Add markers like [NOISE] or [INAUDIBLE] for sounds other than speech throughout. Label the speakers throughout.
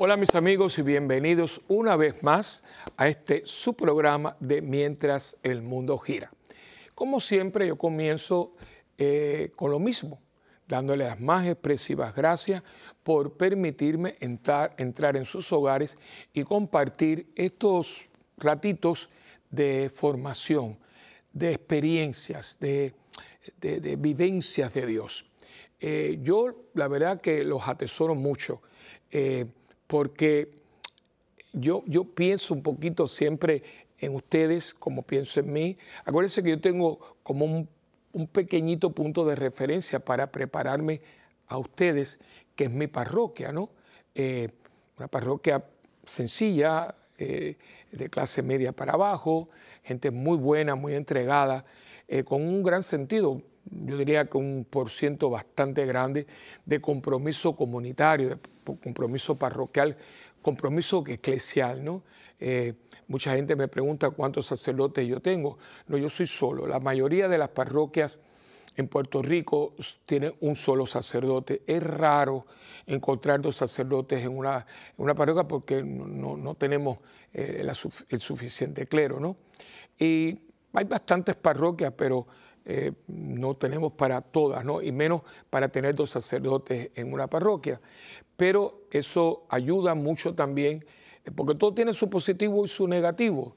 Speaker 1: Hola mis amigos y bienvenidos una vez más a este su programa de Mientras el Mundo Gira. Como siempre yo comienzo eh, con lo mismo, dándole las más expresivas gracias por permitirme entrar, entrar en sus hogares y compartir estos ratitos de formación, de experiencias, de, vivencias de Dios. Eh, yo la verdad que los atesoro mucho. Eh, porque yo, yo pienso un poquito siempre en ustedes como pienso en mí. Acuérdense que yo tengo como un, pequeñito punto de referencia para prepararme a ustedes, que es mi parroquia, ¿no? Eh, una parroquia sencilla, eh, de clase media para abajo, gente muy buena, muy entregada, eh, con un gran sentido, yo diría que un por ciento bastante grande de compromiso comunitario, de compromiso parroquial, compromiso eclesial, ¿no? Eh, mucha gente me pregunta cuántos sacerdotes yo tengo. No, yo soy solo. La mayoría de las parroquias en Puerto Rico tienen un solo sacerdote. Es raro encontrar dos sacerdotes en una, una parroquia porque no, tenemos eh, el suficiente clero, ¿no? Y hay bastantes parroquias, pero eh, no tenemos para todas, ¿no? y menos para tener dos sacerdotes en una parroquia. Pero eso ayuda mucho también, eh, porque todo tiene su positivo y su negativo.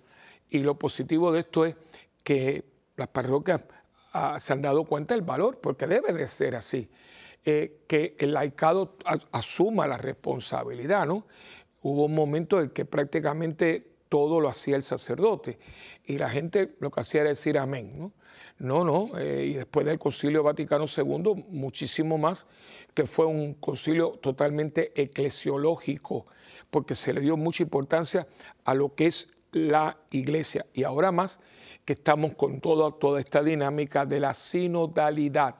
Speaker 1: Y lo positivo de esto es que las parroquias ah, se han dado cuenta del valor, porque debe de ser así. Eh, que el laicado asuma la responsabilidad, ¿no? Hubo un momento en que prácticamente todo lo hacía el sacerdote y la gente lo que hacía era decir amén, ¿no? No, no, eh, y después del Concilio Vaticano II, muchísimo más, que fue un concilio totalmente eclesiológico, porque se le dio mucha importancia a lo que es la iglesia. Y ahora más que estamos con toda, toda esta dinámica de la sinodalidad.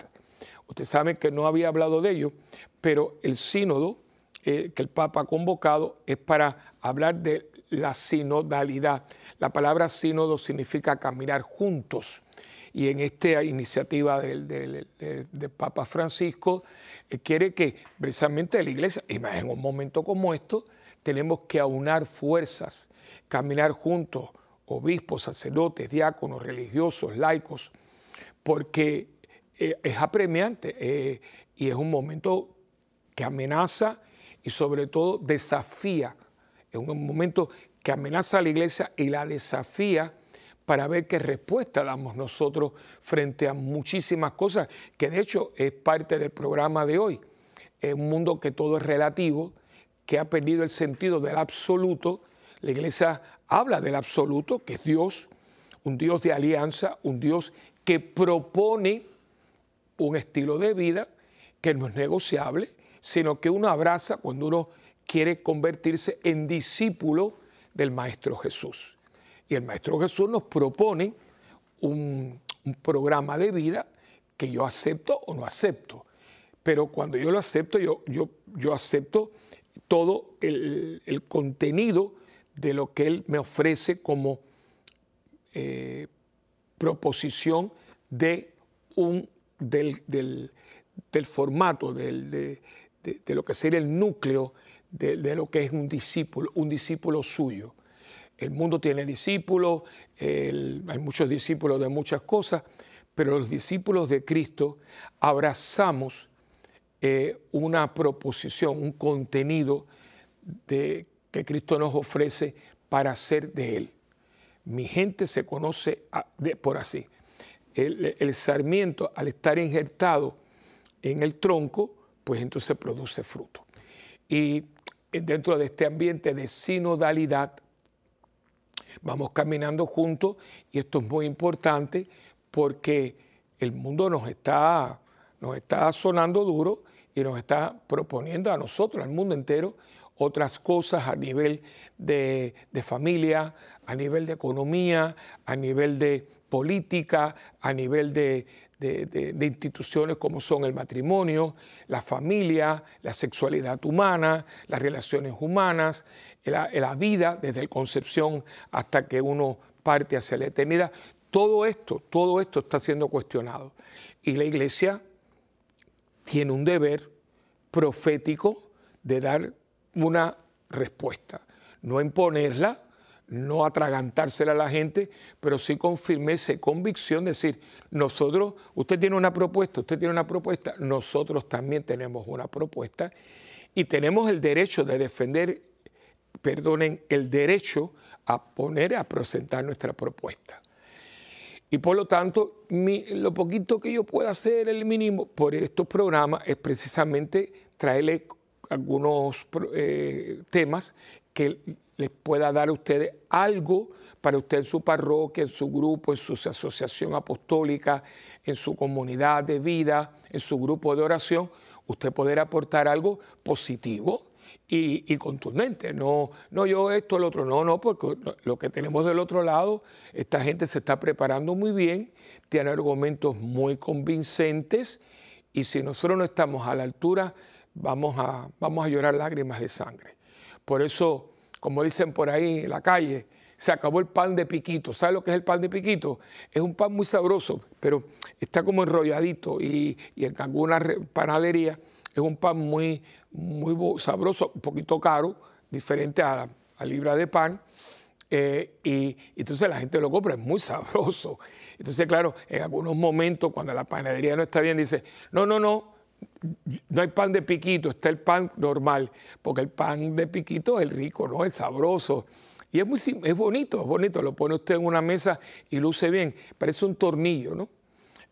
Speaker 1: Usted sabe que no había hablado de ello, pero el sínodo eh, que el Papa ha convocado es para hablar de la sinodalidad. La palabra sínodo significa caminar juntos y en esta iniciativa del, Papa Francisco eh, quiere que precisamente la iglesia, en un momento como esto, tenemos que aunar fuerzas, caminar juntos, obispos, sacerdotes, diáconos, religiosos, laicos, porque eh, es apremiante eh, y es un momento que amenaza y sobre todo desafía, es un momento que amenaza a la iglesia y la desafía para ver qué respuesta damos nosotros frente a muchísimas cosas, que de hecho es parte del programa de hoy. Es un mundo que todo es relativo, que ha perdido el sentido del absoluto. La iglesia habla del absoluto, que es Dios, un Dios de alianza, un Dios que propone un estilo de vida que no es negociable, sino que uno abraza cuando uno quiere convertirse en discípulo del Maestro Jesús. Y el Maestro Jesús nos propone un, programa de vida que yo acepto o no acepto. Pero cuando yo lo acepto, yo, yo, yo acepto todo el, contenido de lo que Él me ofrece como eh, proposición de un, del, formato, de, lo que sería el núcleo de, lo que es un discípulo, un discípulo suyo. El mundo tiene discípulos, hay muchos discípulos de muchas cosas, pero los discípulos de Cristo abrazamos eh, una proposición, un contenido de, que Cristo nos ofrece para ser de Él. Mi gente se conoce por así. El, el sarmiento, al estar injertado en el tronco, pues entonces produce fruto. Y dentro de este ambiente de sinodalidad, vamos caminando juntos y esto es muy importante porque el mundo nos está, nos está sonando duro y nos está proponiendo a nosotros, al mundo entero, otras cosas a nivel de, familia, a nivel de economía, a nivel de política, a nivel de, de, instituciones como son el matrimonio, la familia, la sexualidad humana, las relaciones humanas, la, vida desde la concepción hasta que uno parte hacia la eternidad. Todo esto, todo esto está siendo cuestionado. Y la iglesia tiene un deber profético de dar una respuesta. No imponerla, no atragantársela a la gente, pero sí con firmeza convicción decir, nosotros, usted tiene una propuesta, usted tiene una propuesta, nosotros también tenemos una propuesta y tenemos el derecho de defender, perdonen, el derecho a poner, a presentar nuestra propuesta. Y por lo tanto, lo poquito que yo pueda hacer, el mínimo, por estos programas, es precisamente traerle algunos eh, temas que les pueda dar a ustedes algo para usted en su parroquia, en su grupo, en su asociación apostólica, en su comunidad de vida, en su grupo de oración, usted poder aportar algo positivo y, contundente. No, no yo esto, el otro, no, no, porque lo que tenemos del otro lado, esta gente se está preparando muy bien, tiene argumentos muy convincentes y si nosotros no estamos a la altura, vamos a, vamos a llorar lágrimas de sangre. Por eso, como dicen por ahí en la calle, se acabó el pan de piquito. ¿Sabe lo que es el pan de piquito? Es un pan muy sabroso, pero está como enrolladito y, en alguna panadería es un pan muy, muy sabroso, un poquito caro, diferente a la libra de pan. Eh, y, entonces la gente lo compra, es muy sabroso. Entonces, claro, en algunos momentos cuando la panadería no está bien, dice, no, no, no, no hay pan de piquito, está el pan normal, porque el pan de piquito es el rico, ¿no? Es sabroso. Y es, muy, es bonito, es bonito, lo pone usted en una mesa y luce bien, parece un tornillo, ¿no?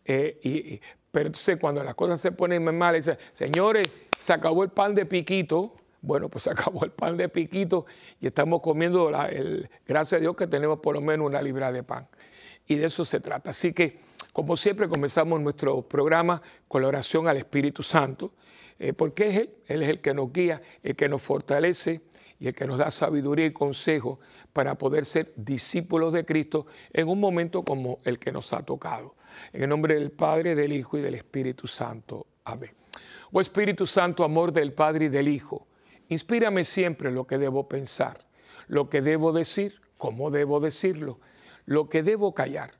Speaker 1: Eh, y, pero entonces cuando las cosas se ponen mal, dice, señores, se acabó el pan de piquito. Bueno, pues [LAUGHS] se acabó el pan de piquito y estamos comiendo, gracias a Dios que tenemos por lo menos una libra de pan. Y de eso se trata. Así que, como siempre, comenzamos nuestro programa con la oración al Espíritu Santo, eh, porque es Él, Él es el que nos guía, el que nos fortalece, y el que nos da sabiduría y consejo para poder ser discípulos de Cristo en un momento como el que nos ha tocado. En el nombre del Padre, del Hijo y del Espíritu Santo. Amén. Oh Espíritu Santo, amor del Padre y del Hijo, inspírame siempre lo que debo pensar, lo que debo decir, cómo debo decirlo, lo que debo callar,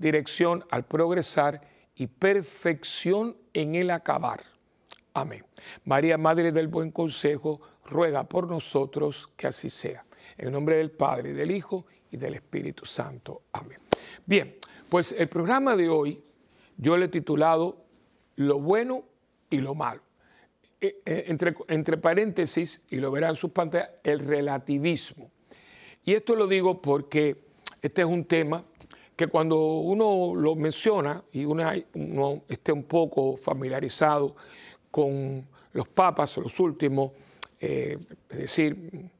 Speaker 1: dirección al progresar y perfección en el acabar. Amén. María, Madre del Buen Consejo, ruega por nosotros que así sea. En el nombre del Padre, del Hijo y del Espíritu Santo. Amén. Bien, pues el programa de hoy yo le he titulado Lo bueno y lo malo. E, e, entre, entre paréntesis, y lo verán en sus pantallas, el relativismo. Y esto lo digo porque este es un tema que cuando uno lo menciona y uno, esté un poco familiarizado con los papas, los últimos, eh, es decir,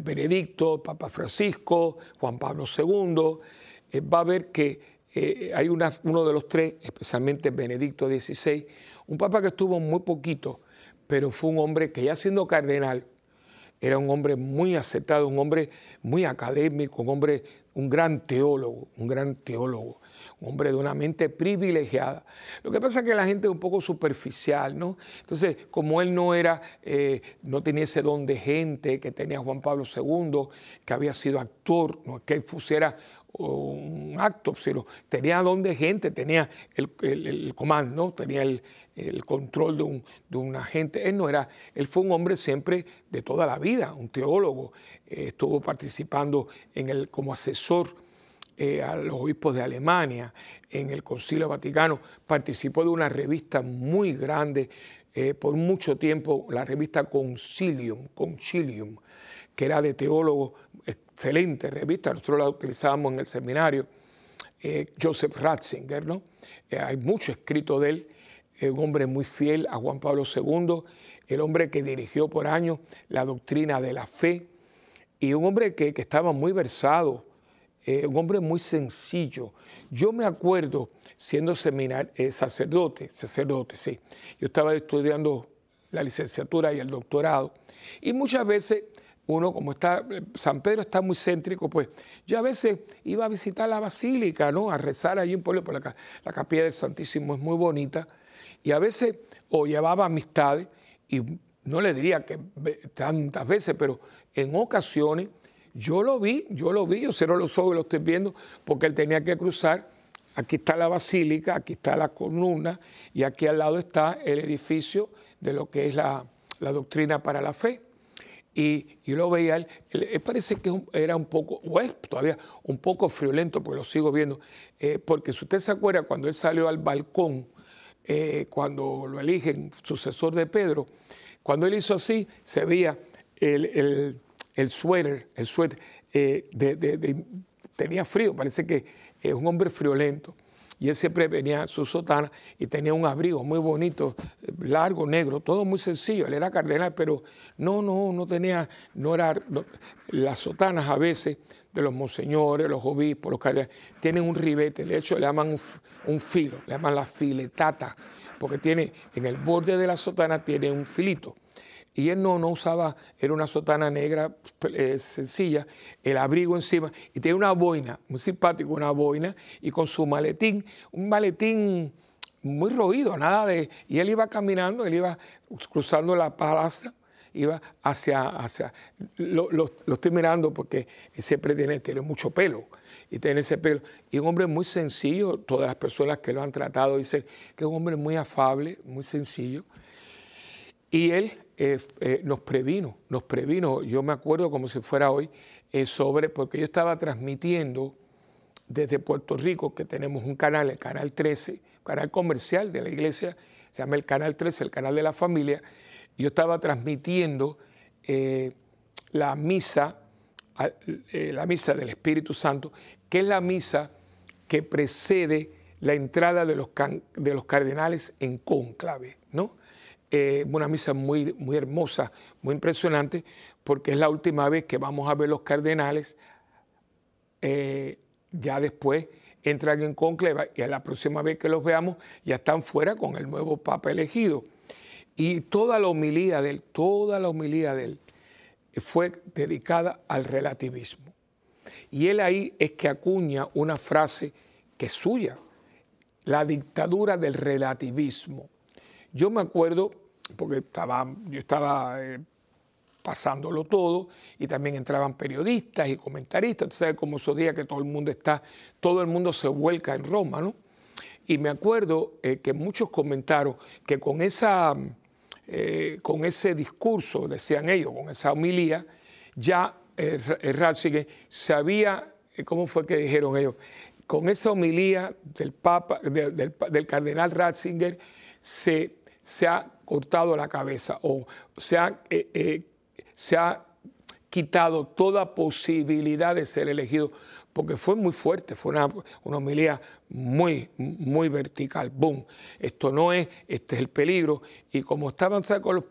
Speaker 1: Benedicto, Papa Francisco, Juan Pablo II, eh, va a ver que eh, hay una, uno de los tres, especialmente Benedicto XVI, un papa que estuvo muy poquito, pero fue un hombre que ya siendo cardenal, era un hombre muy aceptado, un hombre muy académico, un hombre, un gran teólogo, un gran teólogo un hombre de una mente privilegiada. Lo que pasa es que la gente es un poco superficial, ¿no? Entonces, como él no era, eh, no tenía ese don de gente que tenía Juan Pablo II, que había sido actor, no que él fuera un acto, sino tenía don de gente, tenía el, comando, tenía el, control de un, de un, agente. Él no era, él fue un hombre siempre de toda la vida, un teólogo, eh, estuvo participando en el, como asesor eh, a los obispos de Alemania en el Concilio Vaticano, participó de una revista muy grande eh, por mucho tiempo, la revista Concilium, Concilium, que era de teólogos, excelente revista, nosotros la utilizábamos en el seminario, eh, Joseph Ratzinger, ¿no? hay mucho escrito de él, un hombre muy fiel a Juan Pablo II, el hombre que dirigió por años la doctrina de la fe, y un hombre que, que estaba muy versado eh, un hombre muy sencillo. Yo me acuerdo siendo seminar, eh, sacerdote, sacerdote, sí. Yo estaba estudiando la licenciatura y el doctorado Y muchas veces uno, como está, San Pedro está muy céntrico, pues yo a veces iba a visitar la basílica, ¿no? A rezar allí un pueblo, por la, la capilla del Santísimo es muy bonita, y a veces o llevaba amistades, y no le diría que tantas veces, pero en ocasiones yo lo vi, yo lo vi, yo cierro los ojos lo estoy viendo, porque él tenía que cruzar. Aquí está la basílica, aquí está la columna, y aquí al lado está el edificio de lo que es la doctrina para la fe y yo lo veía, él, parece que era un poco, o es todavía un poco friolento, porque lo sigo viendo, eh, porque si usted se acuerda, cuando él salió al balcón, eh, cuando lo eligen sucesor de Pedro, cuando él hizo así, se veía el, el, el suéter, el suéter eh, tenía frío, parece que es un hombre friolento y él siempre venía su sotana y tenía un abrigo muy bonito, largo, negro, todo muy sencillo. Él era cardenal, pero no, no, no tenía, no era, las sotanas a veces de los monseñores, los obispos, los cardenales, tienen un ribete, de hecho le llaman un, filo, le llaman la filetata, porque tiene, en el borde de la sotana tiene un filito. Y él no, no usaba, era una sotana negra eh, sencilla, el abrigo encima, y tenía una boina, muy simpático, una boina, y con su maletín, un maletín muy roído, nada de... Y él iba caminando, él iba cruzando la plaza, iba hacia... hacia lo, estoy mirando porque siempre tiene, tiene mucho pelo, y tiene ese pelo. Y un hombre muy sencillo, todas las personas que lo han tratado dicen que es un hombre muy afable, muy sencillo. Y él eh, eh, nos previno, nos previno, yo me acuerdo como si fuera hoy, eh, sobre, porque yo estaba transmitiendo desde Puerto Rico, que tenemos un canal, el Canal 13, canal comercial de la iglesia, se llama el Canal 13, el canal de la familia, yo estaba transmitiendo la misa, la misa del Espíritu Santo, que es la misa que precede la entrada de los, de los cardenales en cónclave, ¿no? Eh, una misa muy, muy hermosa, muy impresionante, porque es la última vez que vamos a ver los cardenales. Eh, ya después entran en conclave y a la próxima vez que los veamos ya están fuera con el nuevo Papa elegido. Y toda la homilía de él, toda la homilía de él fue dedicada al relativismo. Y él ahí es que acuña una frase que es suya, la dictadura del relativismo. Yo me acuerdo porque estaba, yo estaba eh, pasándolo todo y también entraban periodistas y comentaristas. Usted sabe cómo esos días que todo el mundo está, todo el mundo se vuelca en Roma, ¿no? Y me acuerdo eh, que muchos comentaron que con, esa, eh, con ese discurso, decían ellos, con esa homilía, ya Ratzinger sabía, ¿cómo fue que dijeron ellos? Con esa homilía del, Papa, del, del cardenal Ratzinger se, se ha cortado la cabeza o se ha, eh, eh, se ha quitado toda posibilidad de ser elegido, porque fue muy fuerte, fue una, una homilía muy, muy vertical. ¡Boom! Esto no es, este es el peligro. Y como estaban con los,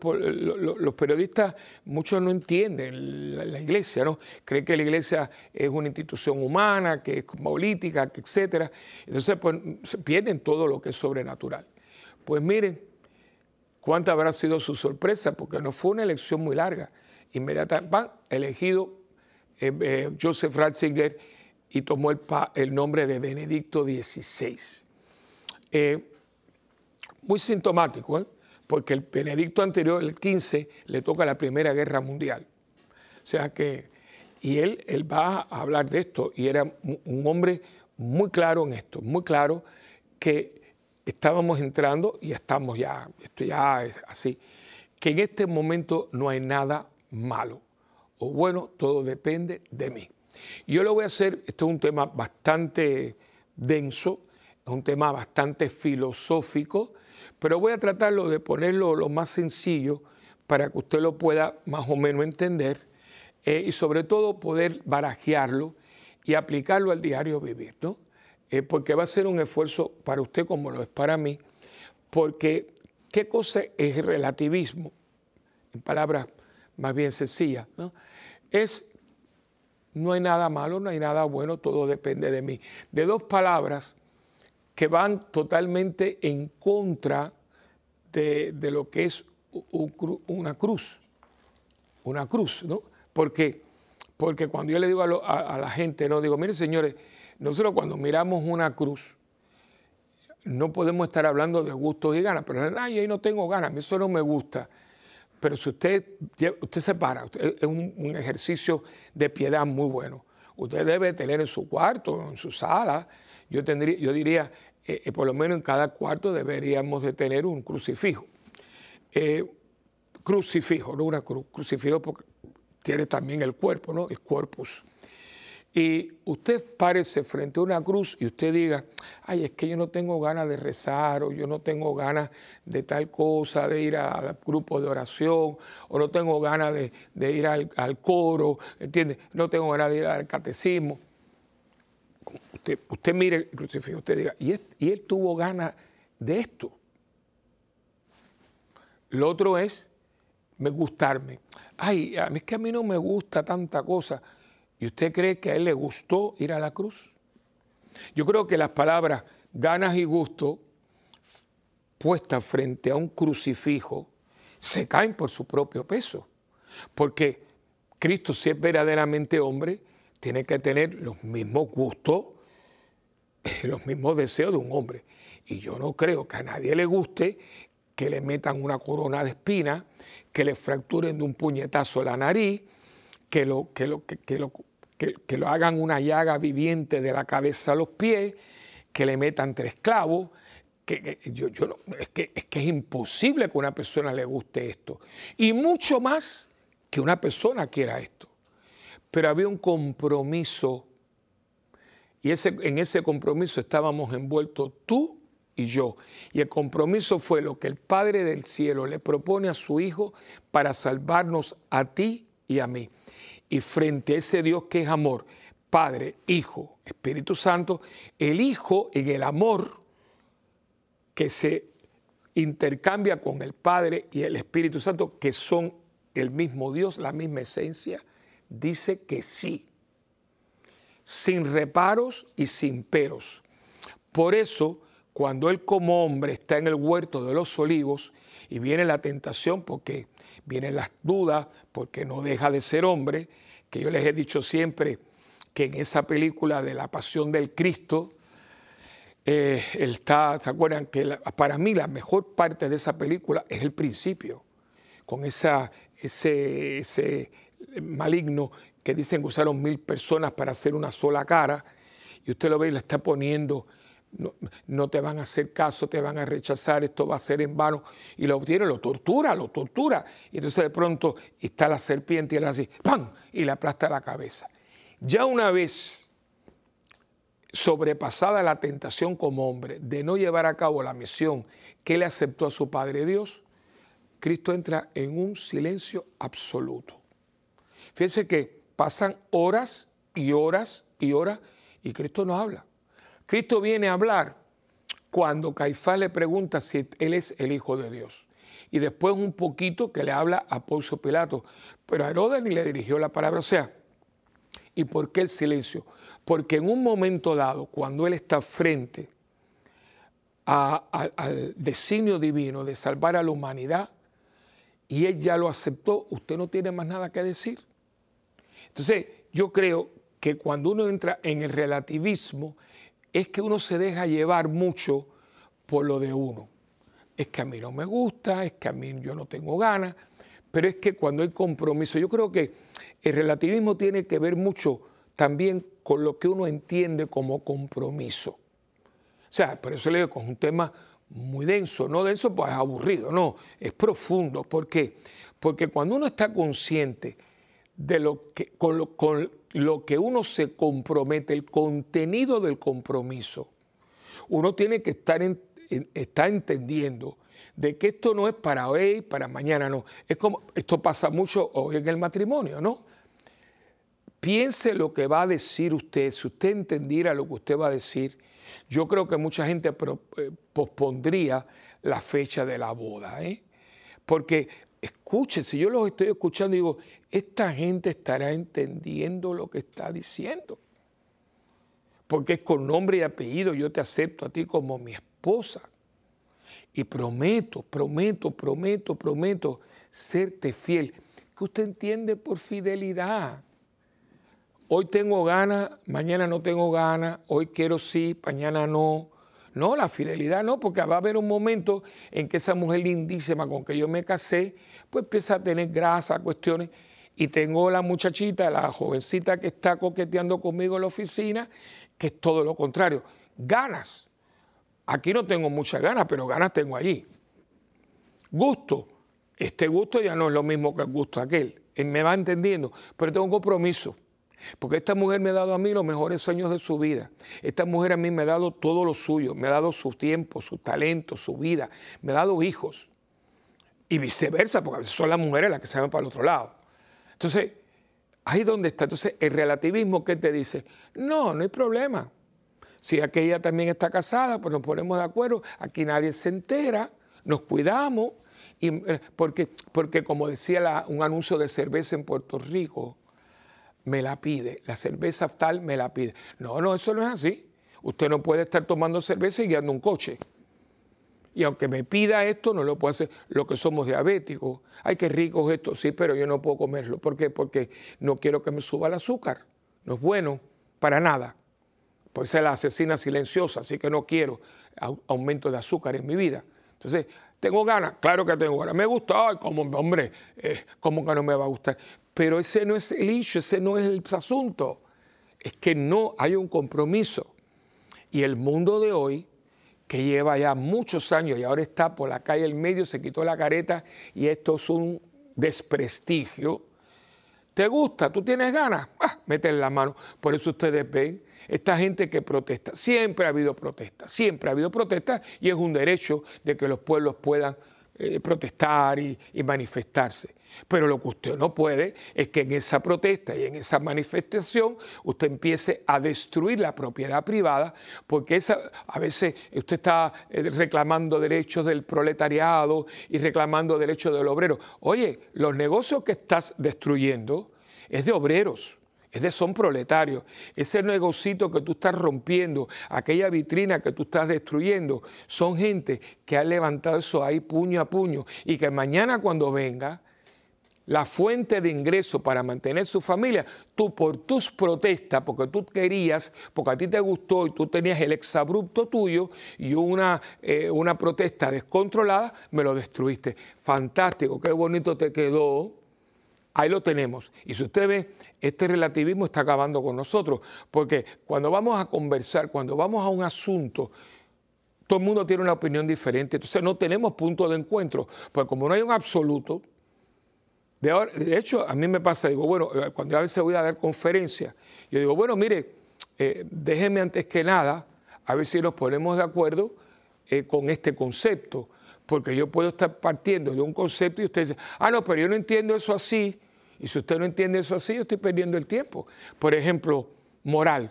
Speaker 1: los, periodistas, muchos no entienden la, iglesia, ¿no? Creen que la iglesia es una institución humana, que es política, que etcétera. Entonces, pues, pierden todo lo que es sobrenatural. Pues miren, ¿Cuánta habrá sido su sorpresa? Porque no fue una elección muy larga. Inmediatamente van elegido eh, eh, Joseph Ratzinger y tomó el, nombre de Benedicto XVI. Eh, muy sintomático, porque el Benedicto anterior, el 15, le toca la Primera Guerra Mundial. O sea que, y él, él va a hablar de esto, y era un hombre muy claro en esto, muy claro que estábamos entrando y estamos ya, esto ya es así, que en este momento no hay nada malo o bueno, todo depende de mí. Yo lo voy a hacer, esto es un tema bastante denso, es un tema bastante filosófico, pero voy a tratarlo de ponerlo lo más sencillo para que usted lo pueda más o menos entender eh, y sobre todo poder barajearlo y aplicarlo al diario vivir, ¿no? Eh, porque va a ser un esfuerzo para usted como lo es para mí, porque ¿qué cosa es relativismo? En palabras más bien sencillas, ¿no? es no hay nada malo, no hay nada bueno, todo depende de mí. De dos palabras que van totalmente en contra de, lo que es una cruz. una cruz, ¿no? Porque, porque cuando yo le digo a, la gente, no digo, miren señores, nosotros cuando miramos una cruz, no podemos estar hablando de gustos y ganas, pero ay, ahí no tengo ganas, a mí eso no me gusta. Pero si usted, usted se para, es un, ejercicio de piedad muy bueno. Usted debe tener en su cuarto, en su sala, yo, tendría, yo diría, eh, eh, por lo menos en cada cuarto deberíamos de tener un crucifijo. Eh, crucifijo, no una cruz, crucifijo porque tiene también el cuerpo, ¿no? El corpus. Y usted párese frente a una cruz y usted diga, ay, es que yo no tengo ganas de rezar, o yo no tengo ganas de tal cosa, de ir al grupo de oración, o no tengo ganas de, ir al, coro, ¿entiende? No tengo ganas de ir al catecismo. Usted, usted mire el crucifijo, usted diga, y, y él tuvo ganas de esto. Lo otro es me gustarme. Ay, a mí es que a mí no me gusta tanta cosa. ¿Y usted cree que a él le gustó ir a la cruz? Yo creo que las palabras ganas y gusto puestas frente a un crucifijo se caen por su propio peso. Porque Cristo, si es verdaderamente hombre, tiene que tener los mismos gustos, [LAUGHS] los mismos deseos de un hombre. Y yo no creo que a nadie le guste que le metan una corona de espina, que le fracturen de un puñetazo la nariz, que lo, que lo, que, lo, que, lo hagan una llaga viviente de la cabeza a los pies, que le metan tres clavos. Que, yo, yo es, que, es que es imposible que una persona le guste esto. Y mucho más que una persona quiera esto. Pero había un compromiso y ese, en ese compromiso estábamos envueltos tú y yo. Y el compromiso fue lo que el Padre del Cielo le propone a su Hijo para salvarnos a ti y a mí. Y frente a ese Dios que es amor, Padre, Hijo, Espíritu Santo, el Hijo en el amor que se intercambia con el Padre y el Espíritu Santo, que son el mismo Dios, la misma esencia, dice que sí, sin reparos y sin peros. Por eso, cuando él como hombre está en el huerto de los olivos y viene la tentación porque vienen las dudas, porque no deja de ser hombre, que yo les he dicho siempre que en esa película de la pasión del Cristo, eh, él está, ¿se acuerdan? Que para mí la mejor parte de esa película es el principio, con esa, ese, ese maligno que dicen que usaron mil personas para hacer una sola cara, y usted lo ve y le está poniendo no, te van a hacer caso, te van a rechazar, esto va a ser en vano. Y lo obtiene, lo tortura, lo tortura. Y entonces de pronto está la serpiente y él así, ¡pam! Y le aplasta la cabeza. Ya una vez sobrepasada la tentación como hombre de no llevar a cabo la misión que le aceptó a su Padre Dios, Cristo entra en un silencio absoluto. Fíjense que pasan horas y horas y horas y Cristo no habla. Cristo viene a hablar cuando Caifás le pregunta si él es el Hijo de Dios. Y después un poquito que le habla a Poncio Pilato. Pero a Herodes ni le dirigió la palabra. O sea, ¿y por qué el silencio? Porque en un momento dado, cuando él está frente al designio divino de salvar a la humanidad, y él ya lo aceptó, usted no tiene más nada que decir. Entonces, yo creo que cuando uno entra en el relativismo, es que uno se deja llevar mucho por lo de uno. Es que a mí no me gusta, es que a mí yo no tengo ganas, pero es que cuando hay compromiso, yo creo que el relativismo tiene que ver mucho también con lo que uno entiende como compromiso. O sea, por eso le digo, con un tema muy denso, no denso pues es aburrido, no, es profundo. ¿Por qué? Porque cuando uno está consciente de lo que, con, lo, lo que uno se compromete, el contenido del compromiso, uno tiene que estar, entendiendo de que esto no es para hoy, para mañana, no. Es como, esto pasa mucho hoy en el matrimonio, ¿no? Piense lo que va a decir usted, si usted entendiera lo que usted va a decir, yo creo que mucha gente eh, pospondría la fecha de la boda, ¿eh? Porque escuchen, si yo los estoy escuchando, digo, esta gente estará entendiendo lo que está diciendo. Porque es con nombre y apellido, yo te acepto a ti como mi esposa. Y prometo, prometo, prometo, prometo serte fiel. ¿Qué usted entiende por fidelidad? Hoy tengo ganas, mañana no tengo ganas, hoy quiero sí, mañana no. No, la fidelidad no, porque va a haber un momento en que esa mujer lindísima con que yo me casé, pues empieza a tener grasa, cuestiones. Y tengo la muchachita, la jovencita que está coqueteando conmigo en la oficina, que es todo lo contrario. Ganas. Aquí no tengo muchas ganas, pero ganas tengo allí. Gusto. Este gusto ya no es lo mismo que el gusto aquel. Él me va entendiendo, pero tengo un compromiso. Porque esta mujer me ha dado a mí los mejores años de su vida. Esta mujer a mí me ha dado todo lo suyo, me ha dado su tiempo, su talento, su vida, me ha dado hijos. Y viceversa, porque a veces son las mujeres las que se van para el otro lado. Entonces, ahí donde está. Entonces, el relativismo que te dice, no, no hay problema. Si aquella también está casada, pues nos ponemos de acuerdo, aquí nadie se entera, nos cuidamos, y, eh, porque, porque como decía un anuncio de cerveza en Puerto Rico, me la pide, la cerveza tal me la pide. No, no, eso no es así. Usted no puede estar tomando cerveza y guiando un coche. Y aunque me pida esto, no lo puedo hacer. Lo que somos diabéticos, ay, qué rico es esto, sí, pero yo no puedo comerlo. ¿Por qué? Porque no quiero que me suba el azúcar. No es bueno para nada. Puede ser la asesina silenciosa, así que no quiero aumento de azúcar en mi vida. Entonces, ¿tengo ganas? Claro que tengo ganas. Me gusta, ay, como, hombre, eh, ¿cómo que no me va a gustar? Pero ese no es el issue, ese no es el asunto. Es que no hay un compromiso. Y el mundo de hoy, que lleva ya muchos años y ahora está por la calle el medio, se quitó la careta y esto es un desprestigio. ¿Te gusta? ¿Tú tienes ganas? Ah, mete la mano. Por eso ustedes ven esta gente que protesta. Siempre ha habido protesta, siempre ha habido protesta y es un derecho de que los pueblos puedan eh, protestar y manifestarse. Pero lo que usted no puede es que en esa protesta y en esa manifestación usted empiece a destruir la propiedad privada, porque a veces usted está eh, reclamando derechos del proletariado y reclamando derechos del obrero. Oye, los negocios que estás destruyendo es de obreros. Es de son proletarios. Ese negocito que tú estás rompiendo, aquella vitrina que tú estás destruyendo, son gente que ha levantado eso ahí puño a puño y que mañana cuando venga, la fuente de ingreso para mantener su familia, tú por tus protestas, porque tú querías, porque a ti te gustó y tú tenías el exabrupto tuyo y una, eh, una protesta descontrolada, me lo destruiste. Fantástico, qué bonito te quedó. Ahí lo tenemos. Y si usted ve, este relativismo está acabando con nosotros, porque cuando vamos a conversar, cuando vamos a un asunto, todo el mundo tiene una opinión diferente, entonces no tenemos punto de encuentro, pues como no hay un absoluto, de, hecho, a mí me pasa, digo, bueno, eh, cuando a veces voy a dar conferencias, yo digo, bueno, mire, eh, déjeme antes que nada, a ver si nos ponemos de acuerdo eh, con este concepto, porque yo puedo estar partiendo de un concepto y usted dice, ah, no, pero yo no entiendo eso así, y si usted no entiende eso así, yo estoy perdiendo el tiempo. Por ejemplo, moral,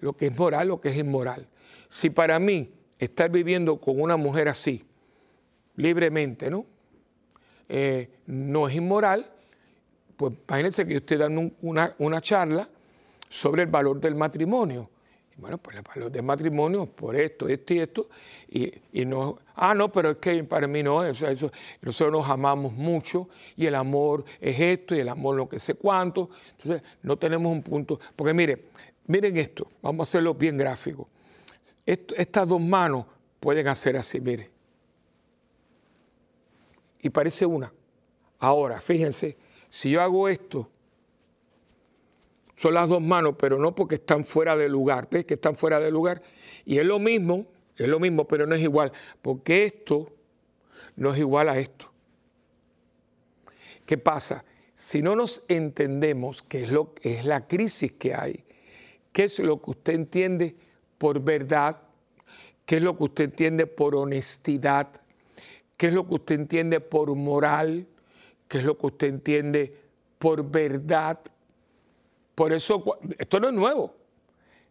Speaker 1: lo que es moral, lo que es inmoral. Si para mí estar viviendo con una mujer así, libremente, ¿no? Eh, no es inmoral, pues imagínense que yo estoy dando una, charla sobre el valor del matrimonio. bueno, pues el valor del matrimonio por esto, esto y esto, y, no, ah, no, pero es que para mí no, eso, nosotros nos amamos mucho y el amor es esto y el amor lo que sé cuánto, entonces no tenemos un punto, porque mire, miren esto, vamos a hacerlo bien gráfico. estas dos manos pueden hacer así, mire y parece una. Ahora, fíjense, si yo hago esto, son las dos manos, pero no porque están fuera de lugar, ¿ves que están fuera de lugar? Y es lo mismo, es lo mismo, pero no es igual, porque esto no es igual a esto. ¿Qué pasa? Si no nos entendemos qué es, lo, es la crisis que hay, qué es lo que usted entiende por verdad, qué es lo que usted entiende por honestidad, ¿Qué es lo que usted entiende por moral? ¿Qué es lo que usted entiende por verdad? Por eso, esto no es nuevo.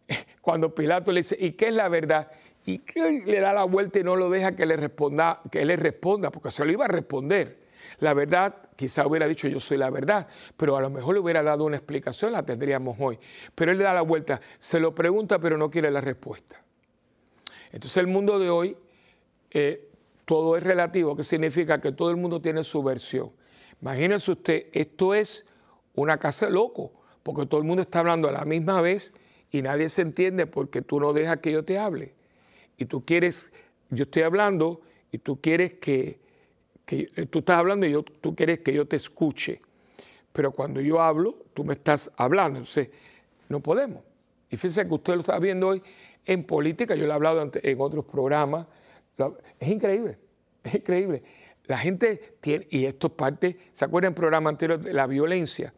Speaker 1: [LAUGHS] Cuando Pilato le dice, ¿y qué es la verdad? Y que le da la vuelta y no lo deja que le responda, que él le responda, porque se lo iba a responder. La verdad, quizá hubiera dicho yo soy la verdad, pero a lo mejor le hubiera dado una explicación, la tendríamos hoy. Pero él le da la vuelta, se lo pregunta, pero no quiere la respuesta. Entonces el mundo de hoy eh, todo es relativo, que significa que todo el mundo tiene su versión. Imagínense usted, esto es una casa loco, porque todo el mundo está hablando a la misma vez y nadie se entiende porque tú no dejas que yo te hable. Y tú quieres, yo estoy hablando y tú quieres que, eh, tú estás hablando y yo, tú quieres que yo te escuche. Pero cuando yo hablo, tú me estás hablando. Entonces, no podemos. Y fíjense que usted lo está viendo hoy en política, yo lo he hablado en otros programas. Es increíble, [LAUGHS] es increíble. La gente tiene, y esto es parte, ¿se acuerdan el programa anterior de la violencia?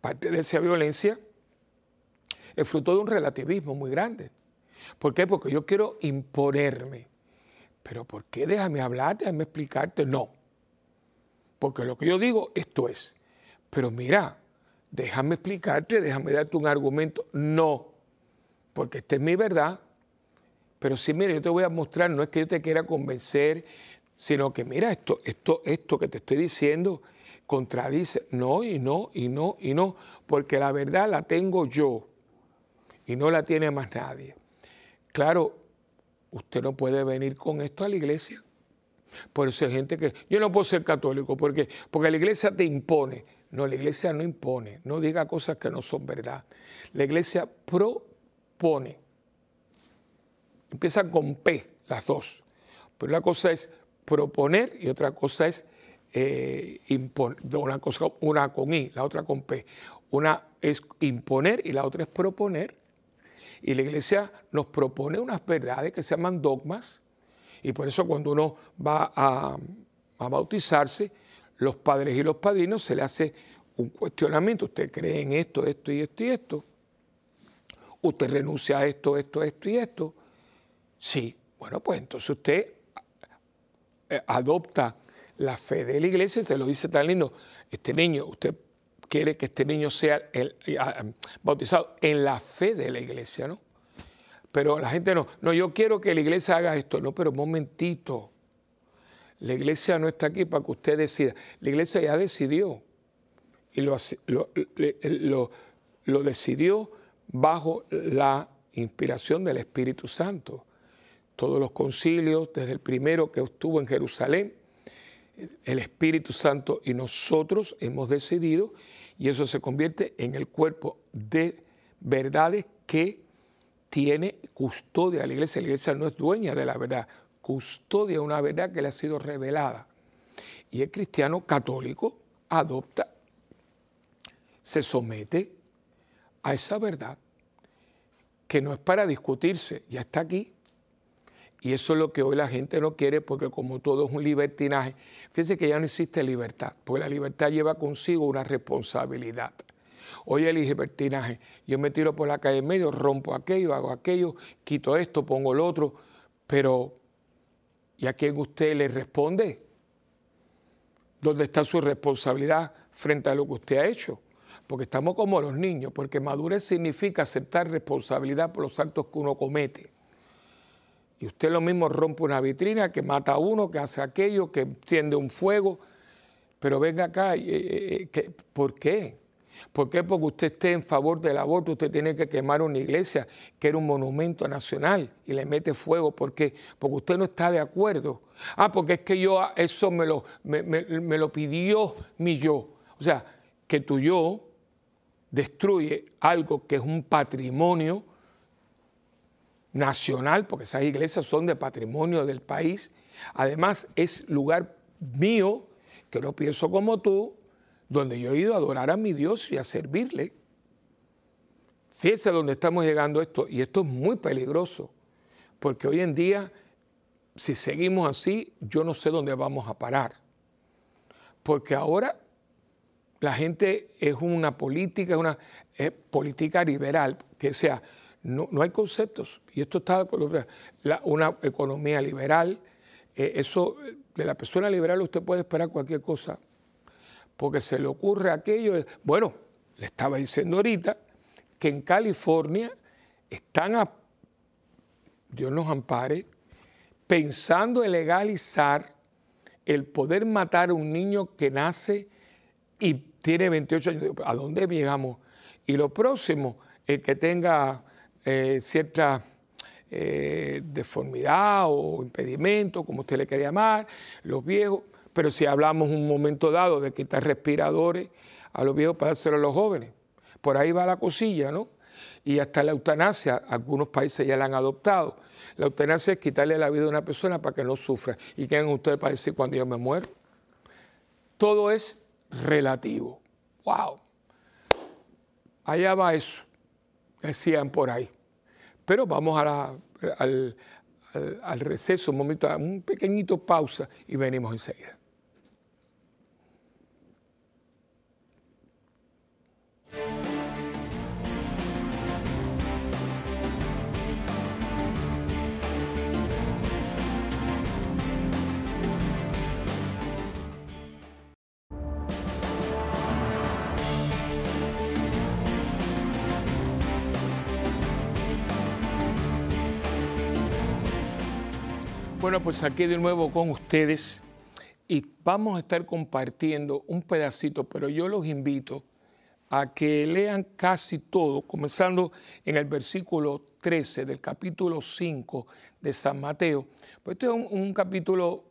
Speaker 1: Parte de esa violencia es fruto de un relativismo muy grande. ¿Por qué? Porque yo quiero imponerme. Pero ¿por qué? Déjame hablar, déjame explicarte. No. Porque lo que yo digo, esto es. Pero mira, déjame explicarte, déjame darte un argumento. No. Porque esta es mi verdad. Pero sí, mira, yo te voy a mostrar, no es que yo te quiera convencer, sino que mira, esto, esto, esto que te estoy diciendo contradice. No, y no, y no, y no. Porque la verdad la tengo yo y no la tiene más nadie. Claro, usted no puede venir con esto a la iglesia. Por eso hay gente que, yo no puedo ser católico, porque, porque la iglesia te impone. No, la iglesia no impone, no diga cosas que no son verdad. La iglesia propone. Empiezan con P, las dos. Pero una cosa es proponer y otra cosa es eh. Una, cosa, una con I, la otra con P. Una es imponer y la otra es proponer. Y la iglesia nos propone unas verdades que se llaman dogmas. Y por eso cuando uno va a, bautizarse, los padres y los padrinos se le hace un cuestionamiento. ¿Usted cree en esto, esto y esto y esto? ¿Usted renuncia a esto, esto, esto y esto? Sí. Bueno, pues entonces usted eh, adopta la fe de la iglesia y lo dice tan lindo. Este niño, usted quiere que este niño sea el, bautizado en la fe de la iglesia, ¿no? Pero la gente no, no, yo quiero que la iglesia haga esto, no, pero un momentito. La iglesia no está aquí para que usted decida. La iglesia ya decidió y lo, lo, lo decidió bajo la inspiración del Espíritu Santo. Todos los concilios, desde el primero que estuvo en Jerusalén, el Espíritu Santo y nosotros hemos decidido y eso se convierte en el cuerpo de verdades que tiene custodia la iglesia. La iglesia no es dueña de la verdad, custodia una verdad que le ha sido revelada. Y el cristiano católico adopta, se somete a esa verdad que no es para discutirse, ya está aquí, y eso es lo que hoy la gente no quiere porque como todo es un libertinaje, fíjense que ya no existe libertad, porque la libertad lleva consigo una responsabilidad. Hoy el libertinaje, yo me tiro por la calle en medio, rompo aquello, hago aquello, quito esto, pongo lo otro, pero ¿y a quién usted le responde? ¿Dónde está su responsabilidad frente a lo que usted ha hecho? Porque estamos como los niños, porque madurez significa aceptar responsabilidad por los actos que uno comete. Y usted lo mismo rompe una vitrina, que mata a uno, que hace aquello, que enciende un fuego. Pero venga acá, eh, eh, eh, ¿por qué? ¿Por qué? Porque usted esté en favor del aborto, usted tiene que quemar una iglesia que era un monumento nacional y le mete fuego. ¿Por qué? Porque usted no está de acuerdo. Ah, porque es que yo eso me lo, me lo pidió mi yo. O sea, que tu yo destruye algo que es un patrimonio nacional, porque esas iglesias son de patrimonio del país. Además, es lugar mío, que no pienso como tú, donde yo he ido a adorar a mi Dios y a servirle. Fíjese dónde estamos llegando esto, y esto es muy peligroso, porque hoy en día, si seguimos así, yo no sé dónde vamos a parar. Porque ahora la gente es una política, una política liberal, que sea, no, hay conceptos. Y esto está la, una economía liberal. Eh, eso, de la persona liberal usted puede esperar cualquier cosa, porque se le ocurre aquello. bueno, le estaba diciendo ahorita que en California están, Dios nos ampare, pensando en legalizar el poder matar a un niño que nace y tiene 28 años. ¿A dónde llegamos? Y lo próximo, el que tenga eh, cierta eh, deformidad o impedimento, como usted le quiere llamar, los viejos. Pero si hablamos un momento dado de quitar respiradores a los viejos para dárselo a los jóvenes, por ahí va la cosilla, ¿no? Y hasta la eutanasia, algunos países ya la han adoptado. La eutanasia es quitarle la vida a una persona para que no sufra. ¿Y qué hagan ustedes para decir cuando yo me muero? Todo es relativo. ¡Wow! Allá va eso, decían por ahí. Pero vamos a al, al receso, un momento, un pequeñito pausa y venimos enseguida. Bueno, pues aquí de nuevo con ustedes y vamos a estar compartiendo un pedacito, pero yo los invito a que lean casi todo, comenzando en el versículo 13 del capítulo 5 de San Mateo. Pues este es un, capítulo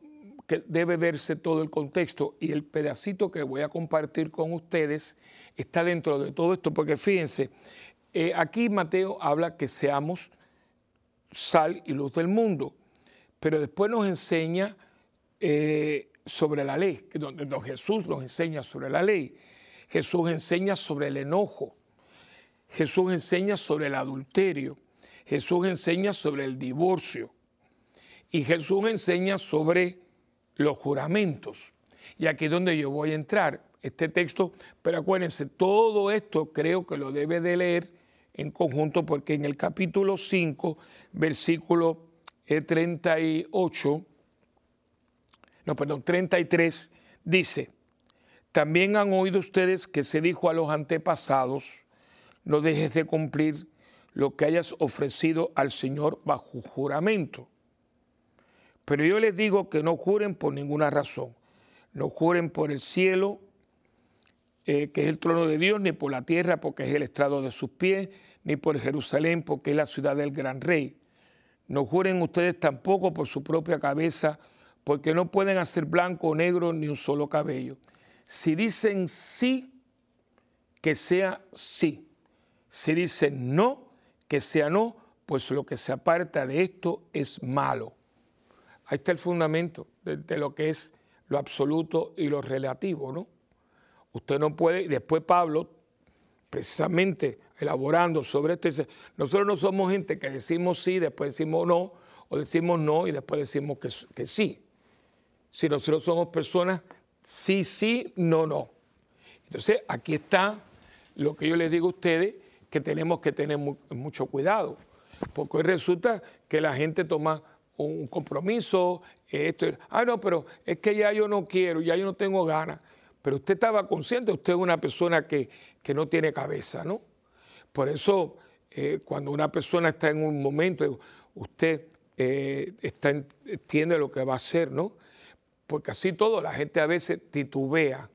Speaker 1: que debe verse todo el contexto y el pedacito que voy a compartir con ustedes está dentro de todo esto, porque fíjense, eh, aquí Mateo habla que seamos sal y luz del mundo pero después nos enseña eh, sobre la ley, donde Jesús nos enseña sobre la ley. Jesús enseña sobre el enojo. Jesús enseña sobre el adulterio. Jesús enseña sobre el divorcio. Y Jesús enseña sobre los juramentos. Y aquí es donde yo voy a entrar. Este texto, pero acuérdense, todo esto creo que lo debe de leer en conjunto porque en el capítulo 5, versículo 38, no, perdón, 33, dice, también han oído ustedes que se dijo a los antepasados, no dejes de cumplir lo que hayas ofrecido al Señor bajo juramento. Pero yo les digo que no juren por ninguna razón. No juren por el cielo, eh, que es el trono de Dios, ni por la tierra, porque es el estrado de sus pies, ni por Jerusalén, porque es la ciudad del gran rey no juren ustedes tampoco por su propia cabeza, porque no pueden hacer blanco o negro ni un solo cabello. Si dicen sí, que sea sí. Si dicen no, que sea no, pues lo que se aparta de esto es malo. Ahí está el fundamento de, lo que es lo absoluto y lo relativo, ¿no? Usted no puede, y después Pablo, precisamente elaborando sobre esto. Dice, nosotros no somos gente que decimos sí, después decimos no, o decimos no y después decimos que, que sí. Si nosotros somos personas sí, sí, no, no. Entonces, aquí está lo que yo les digo a ustedes, que tenemos que tener mucho cuidado, porque hoy resulta que la gente toma un compromiso, esto, ah, no, pero es que ya yo no quiero, ya yo no tengo ganas. Pero usted estaba consciente, usted es una persona que, que no tiene cabeza, ¿no? Por eso, eh, cuando una persona está en un momento, usted eh, entiende lo que va a hacer, ¿no? Porque así todo, la gente a veces titubea.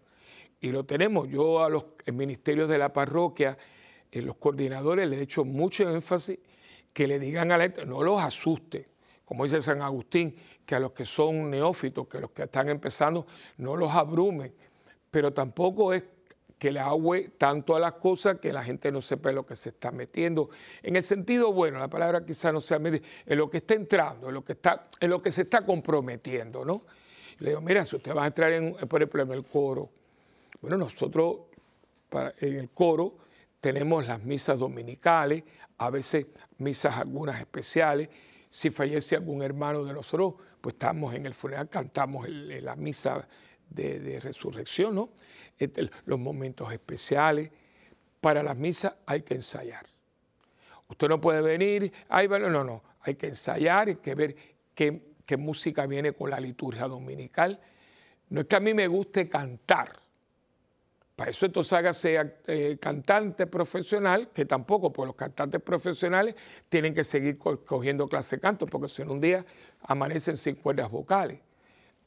Speaker 1: Y lo tenemos. Yo a los ministerios de la parroquia, eh, los coordinadores, les he hecho mucho énfasis que le digan a la gente, no los asuste, como dice San Agustín, que a los que son neófitos, que a los que están empezando, no los abrumen, pero tampoco es que le agüe tanto a las cosas que la gente no sepa lo que se está metiendo. En el sentido bueno, la palabra quizá no sea en lo que está entrando, en lo que, está, en lo que se está comprometiendo, ¿no? Le digo, mira, si usted va a entrar, en, por ejemplo, en el coro, bueno, nosotros en el coro tenemos las misas dominicales, a veces misas algunas especiales. Si fallece algún hermano de nosotros, pues estamos en el funeral, cantamos la misa de, resurrección. Este, los momentos especiales. Para las misas hay que ensayar. Usted no puede venir, ay, no, no, hay que ensayar, hay que ver qué, qué música viene con la liturgia dominical. No es que a mí me guste cantar, para eso entonces hágase eh, cantante profesional, que tampoco, pues los cantantes profesionales tienen que seguir cogiendo clase de canto, porque si en un día amanecen sin cuerdas vocales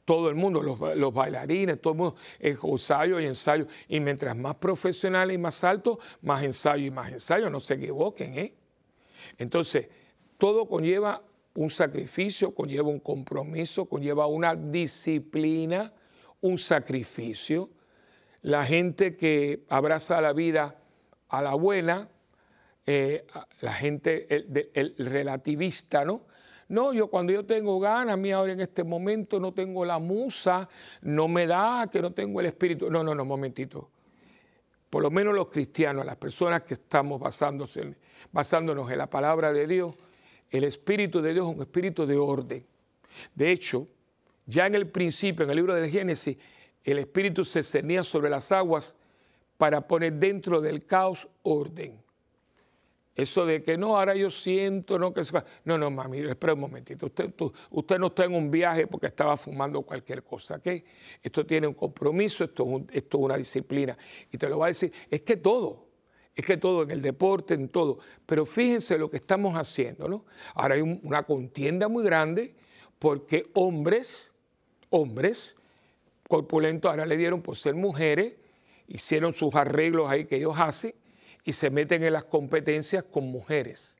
Speaker 1: todo el mundo, los, bailarines, todo el mundo, ensayo y ensayo. Y mientras más profesionales y más altos, más ensayo y más ensayo, no se equivoquen. ¿eh? Entonces, todo conlleva un sacrificio, conlleva un compromiso, conlleva una disciplina, un sacrificio. La gente que abraza la vida a la buena, eh, la gente, el, relativista, ¿no? No, yo cuando yo tengo ganas, a mí ahora en este momento no tengo la musa, no me da, que no tengo el espíritu. No, no, no, momentito. Por lo menos los cristianos, las personas que estamos basándose, basándonos en la palabra de Dios, el espíritu de Dios es un espíritu de orden. De hecho, ya en el principio, en el libro del Génesis, el espíritu se cernía sobre las aguas para poner dentro del caos orden. Eso de que no, ahora yo siento, no, que se... No, no, mami, espera un momentito. Usted, usted no está en un viaje porque estaba fumando cualquier cosa, ¿ok? Esto tiene un compromiso, esto es, esto es una disciplina. Y te lo va a decir, es que todo, es que todo, en el deporte, en todo. Pero fíjense lo que estamos haciendo, ¿no? Ahora hay una contienda muy grande porque hombres, hombres corpulentos, ahora le dieron por ser mujeres, hicieron sus arreglos ahí que ellos hacen y se meten en las competencias con mujeres.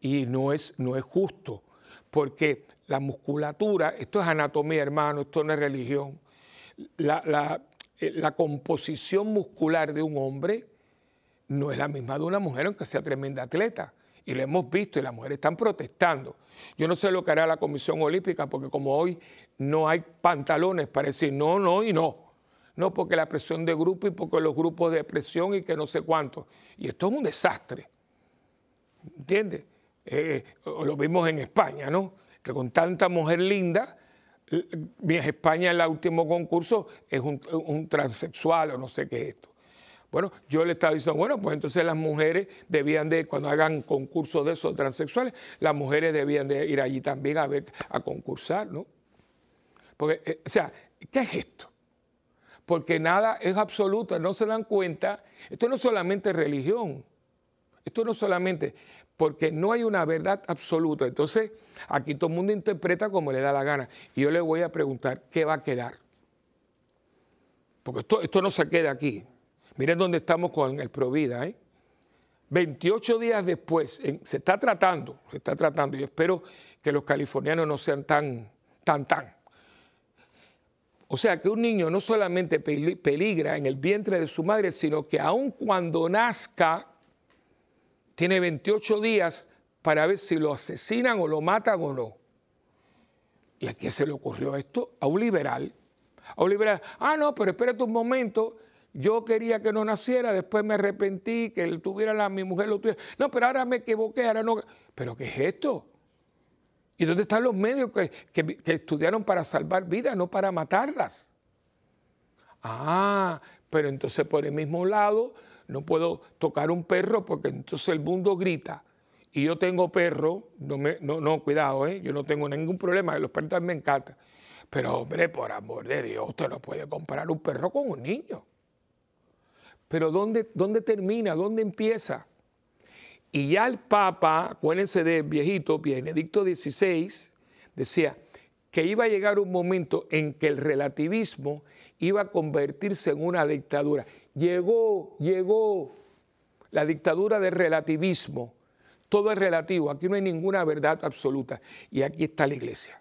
Speaker 1: Y no es, no es justo, porque la musculatura, esto es anatomía, hermano, esto no es religión. La, eh, la composición muscular de un hombre no es la misma de una mujer, aunque sea tremenda atleta. Y lo hemos visto y las mujeres están protestando. Yo no sé lo que hará la Comisión Olímpica, porque como hoy no hay pantalones para decir no, no y no no porque la presión de grupo y porque los grupos de presión y que no sé cuánto. Y esto es un desastre. ¿Entiendes? Eh, lo vimos en España, ¿no? Que con tanta mujer linda, España en el último concurso es un, transexual o no sé qué es esto. Bueno, yo le estaba diciendo, bueno, pues entonces las mujeres debían de, cuando hagan concursos de esos transexuales, las mujeres debían de ir allí también a ver, a concursar, ¿no? Porque, eh, o sea, ¿qué es esto? Porque nada es absoluto, no se dan cuenta. Esto no es solamente religión, esto no solamente, porque no hay una verdad absoluta. Entonces, aquí todo el mundo interpreta como le da la gana. Y yo le voy a preguntar, ¿qué va a quedar? Porque esto, esto no se queda aquí. Miren dónde estamos con el Provida. ¿eh? 28 días después, se está tratando, se está tratando, y espero que los californianos no sean tan, tan, tan o sea que un niño no solamente peligra en el vientre de su madre, sino que aun cuando nazca, tiene 28 días para ver si lo asesinan o lo matan o no. ¿Y a quién se le ocurrió esto? A un liberal. A un liberal. Ah, no, pero espérate un momento. Yo quería que no naciera, después me arrepentí, que él tuviera la, mi mujer lo tuviera. No, pero ahora me equivoqué, ahora no. ¿Pero qué es esto? ¿Y dónde están los medios que, estudiaron para salvar vidas, no para matarlas? Ah, pero entonces por el mismo lado no puedo tocar un perro porque entonces el mundo grita. Y yo tengo perro, no, me, no, no cuidado, ¿eh? yo no tengo ningún problema, los perros me encantan. Pero hombre, por amor de Dios, usted no puede comparar un perro con un niño. Pero ¿dónde, dónde termina? ¿Dónde empieza? Y ya el Papa, acuérdense de viejito, Benedicto XVI, decía que iba a llegar un momento en que el relativismo iba a convertirse en una dictadura. Llegó, llegó la dictadura del relativismo. Todo es relativo, aquí no hay ninguna verdad absoluta. Y aquí está la iglesia.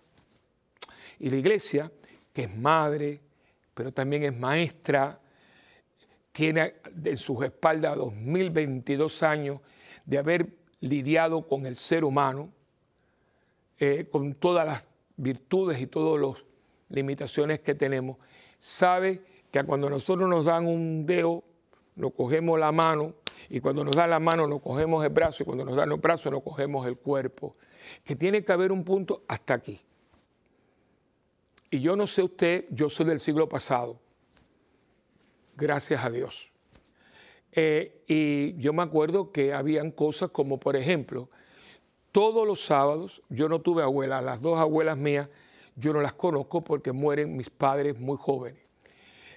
Speaker 1: Y la iglesia, que es madre, pero también es maestra, tiene en sus espaldas 2022 años de haber lidiado con el ser humano, eh, con todas las virtudes y todas las limitaciones que tenemos, sabe que cuando nosotros nos dan un dedo, nos cogemos la mano, y cuando nos dan la mano nos cogemos el brazo, y cuando nos dan el brazo nos cogemos el cuerpo, que tiene que haber un punto hasta aquí. Y yo no sé usted, yo soy del siglo pasado, gracias a Dios. Eh, y yo me acuerdo que habían cosas como, por ejemplo, todos los sábados, yo no tuve abuelas, las dos abuelas mías, yo no las conozco porque mueren mis padres muy jóvenes.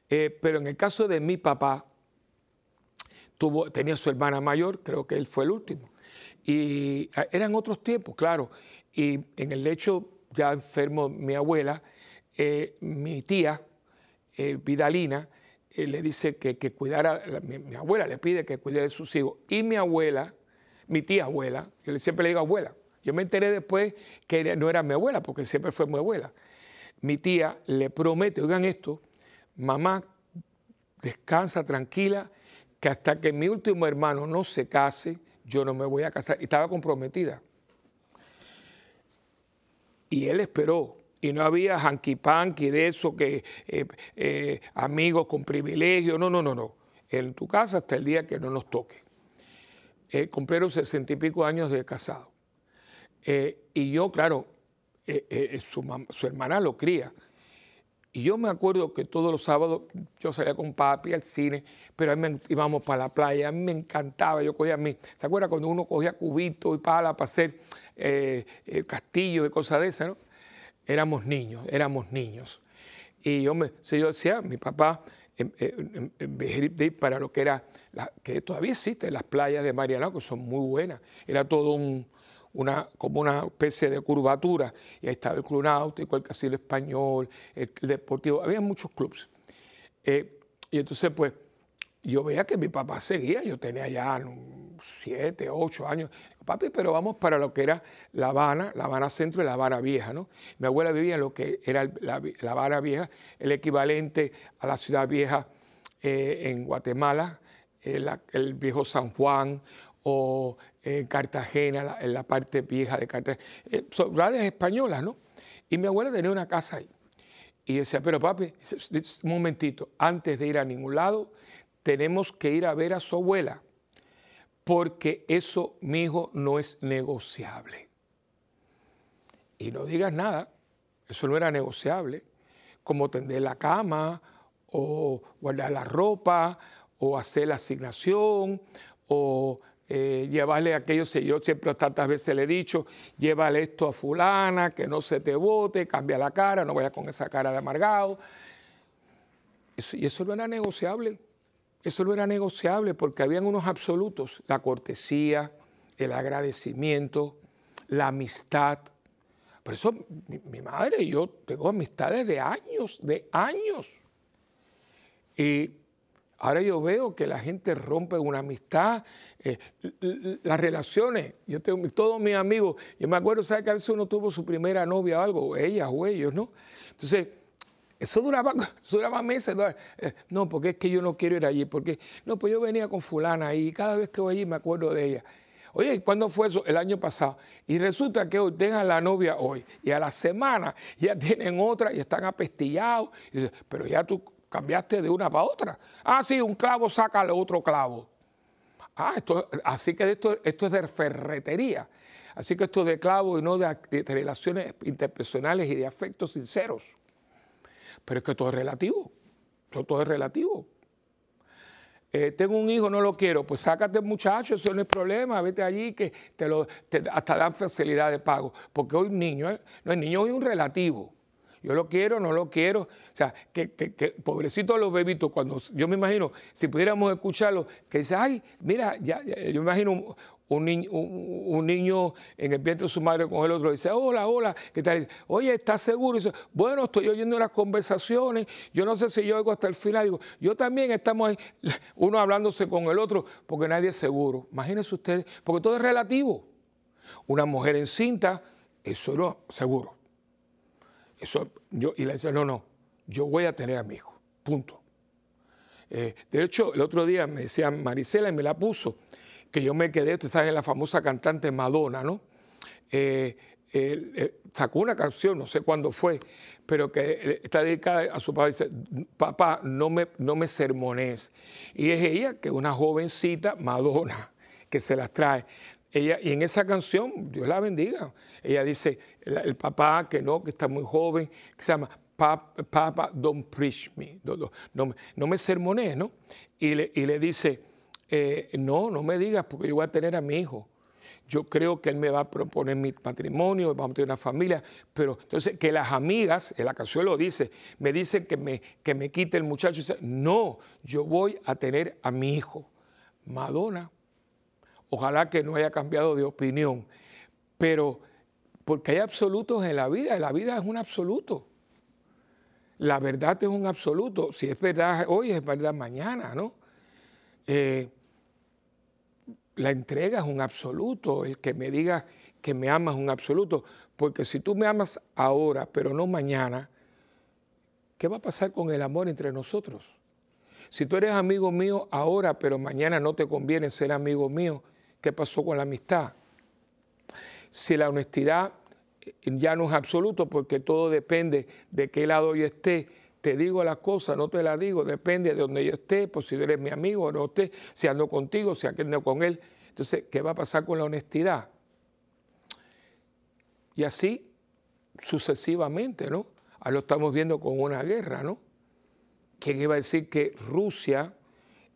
Speaker 1: Eh, pero en el caso de mi papá, tuvo, tenía su hermana mayor, creo que él fue el último. Y ah, eran otros tiempos, claro. Y en el lecho ya enfermo mi abuela, eh, mi tía, Vidalina, le dice que, que cuidara, mi, abuela le pide que cuide de sus hijos. Y mi abuela, mi tía abuela, yo siempre le digo abuela, yo me enteré después que no era mi abuela, porque siempre fue mi abuela. Mi tía le promete, oigan esto, mamá, descansa tranquila, que hasta que mi último hermano no se case, yo no me voy a casar. Y estaba comprometida. Y él esperó. Y no había hanky panky de eso, que eh, eh, amigos con privilegio. No, no, no, no. En tu casa hasta el día que no nos toque. Eh, cumplieron sesenta y pico años de casado. Eh, y yo, claro, su, su hermana lo cría. Y yo me acuerdo que todos los sábados yo salía con papi al cine, pero a mí íbamos para la playa, a mí me encantaba, yo cogía a mí, ¿se acuerda cuando uno cogía cubito y pala para hacer castillos y cosas de esas, ¿no? Éramos niños, éramos niños. Y yo, me, yo decía, mi papá, en, vez de ir para lo que era, que todavía existen las playas de Mariana, que son muy buenas, era todo un, una, como una especie de curvatura, y ahí estaba el Club Náutico, el Casino Español, el, Deportivo, había muchos clubes. Eh, y entonces, pues, yo veía que mi papá seguía, yo tenía ya siete, ocho años. Papi, pero vamos para lo que era La Habana, La Habana Centro y La Habana Vieja, ¿no? Mi abuela vivía en lo que era la, Habana Vieja, el equivalente a la Ciudad Vieja eh, en Guatemala, el, el viejo San Juan o en Cartagena, en la parte vieja de Cartagena, eh, son españolas, ¿no? Y mi abuela tenía una casa ahí. Y decía, pero papi, un momentito, antes de ir a ningún lado, tenemos que ir a ver a su abuela, porque eso, mi hijo, no es negociable. Y no digas nada, eso no era negociable, como tender la cama, o guardar la ropa, o hacer la asignación, o eh, llevarle aquello, si yo siempre tantas veces le he dicho, llévale esto a fulana, que no se te bote, cambia la cara, no vaya con esa cara de amargado. y eso no era negociable, eso no era negociable porque habían unos absolutos, la cortesía, el agradecimiento, la amistad. Por eso mi, madre y yo tengo amistades de años, de años. Y Ahora yo veo que la gente rompe una amistad, eh, las relaciones. Yo tengo todos mis amigos, yo me acuerdo, ¿sabes que a veces uno tuvo su primera novia o algo, ella o ellos, ¿no? Entonces, eso duraba, [LAUGHS] duraba meses. Eh, no, porque es que yo no quiero ir allí, porque no, pues yo venía con fulana y cada vez que voy allí me acuerdo de ella. Oye, ¿cuándo fue eso? El año pasado. Y resulta que hoy tengan la novia hoy y a la semana ya [LAUGHS] tienen otra y están apestillados. Pero ya tú cambiaste de una para otra. Ah, sí, un clavo saca el otro clavo. Ah, esto, así que esto, esto es de ferretería. Así que esto es de clavo y no de, relaciones interpersonales y de afectos sinceros. Pero es que todo es relativo. Todo, es relativo. Eh, tengo un hijo, no lo quiero, pues sácate muchacho, eso no es problema, vete allí que te lo, hasta dan facilidad de pago. Porque hoy niño, ¿eh? no es niño, hoy un relativo. Yo lo quiero, no lo quiero. O sea, que, que, que pobrecitos los bebitos, cuando yo me imagino, si pudiéramos escucharlo, que dice, ay, mira, ya, yo me imagino un, niño, un, niño en el vientre de su madre con el otro, dice, hola, hola, ¿qué tal? Oye, ¿estás seguro? dice, bueno, estoy oyendo las conversaciones, yo no sé si yo oigo hasta el final. Digo, yo también estamos ahí, [LAUGHS] uno hablándose con el otro, porque nadie es seguro. Imagínense ustedes, porque todo es relativo. Una mujer encinta, eso no, seguro. Eso, yo, y le decía, no, no, yo voy a tener a mi hijo, punto. Eh, de hecho, el otro día me decía Marisela y me la puso, que yo me quedé, ustedes saben, la famosa cantante Madonna, ¿no? Eh, eh, sacó una canción, no sé cuándo fue, pero que está dedicada a su papá. Dice, papá, no me, no me sermones. Y es ella, que es una jovencita, Madonna, que se las trae. Ella, y en esa canción, Dios la bendiga, ella dice, el, papá que no, que está muy joven, que se llama Papa, don't preach me, no, no, me sermoné, ¿no? Y le, y le dice, eh, no, no me digas porque yo voy a tener a mi hijo. Yo creo que él me va a proponer mi matrimonio, vamos a tener una familia, pero entonces que las amigas, en la canción lo dice, me dicen que me, que me quite el muchacho dice, no, yo voy a tener a mi hijo. Madonna, Ojalá que no haya cambiado de opinión, pero porque hay absolutos en la vida, la vida es un absoluto. La verdad es un absoluto. Si es verdad hoy, es verdad mañana, ¿no? Eh, la entrega es un absoluto. El que me diga que me amas es un absoluto. Porque si tú me amas ahora, pero no mañana, ¿qué va a pasar con el amor entre nosotros? Si tú eres amigo mío ahora, pero mañana no te conviene ser amigo mío, ¿qué pasó con la amistad? Si la honestidad ya no es absoluto porque todo depende de qué lado yo esté, te digo las cosas, no te las digo, depende de donde yo esté, pues si eres mi amigo o no esté, si ando contigo, si ando con él. Entonces, ¿qué va a pasar con la honestidad? Y así sucesivamente, ¿no? Ahora lo estamos viendo con una guerra, ¿no? ¿Quién iba a decir que Rusia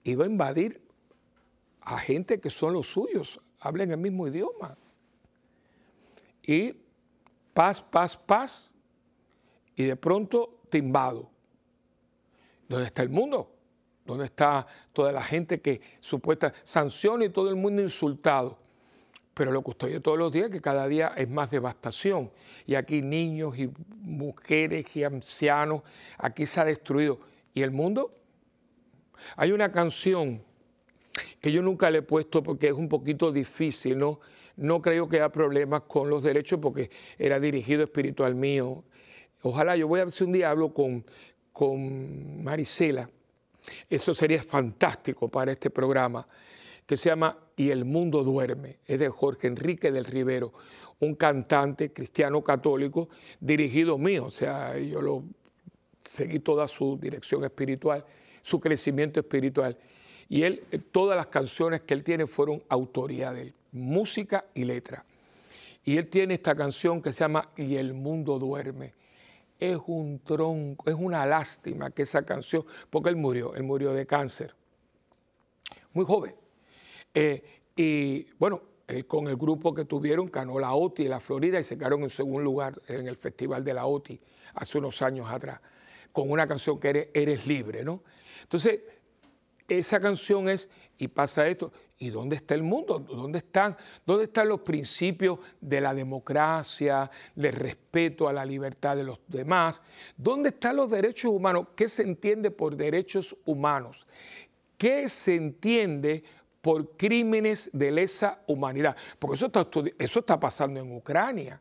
Speaker 1: iba a invadir a gente que son los suyos, hablen el mismo idioma? Y paz, paz, paz, y de pronto te invado. ¿Dónde está el mundo? ¿Dónde está toda la gente que supuesta sanciona y todo el mundo insultado? Pero lo que estoy todos los días que cada día es más devastación. Y aquí niños y mujeres y ancianos, aquí se ha destruido. ¿Y el mundo? Hay una canción que yo nunca le he puesto porque es un poquito difícil, ¿no? No creo que haya problemas con los derechos porque era dirigido espiritual mío. Ojalá yo voy a ver un día hablo con, con Marisela. Eso sería fantástico para este programa, que se llama Y el mundo duerme. Es de Jorge Enrique del Rivero, un cantante cristiano católico dirigido mío. O sea, yo lo seguí toda su dirección espiritual, su crecimiento espiritual. Y él, todas las canciones que él tiene fueron autoría de él, música y letra. Y él tiene esta canción que se llama Y el mundo duerme es un tronco, es una lástima que esa canción, porque él murió, él murió de cáncer, muy joven. Eh, y bueno, con el grupo que tuvieron ganó la OTI en la Florida y se quedaron en segundo lugar en el Festival de la OTI hace unos años atrás, con una canción que eres, eres libre, ¿no? Entonces, esa canción es, y pasa esto, ¿y dónde está el mundo? ¿Dónde están, ¿Dónde están los principios de la democracia, del respeto a la libertad de los demás? ¿Dónde están los derechos humanos? ¿Qué se entiende por derechos humanos? ¿Qué se entiende por crímenes de lesa humanidad? Porque eso está, eso está pasando en Ucrania.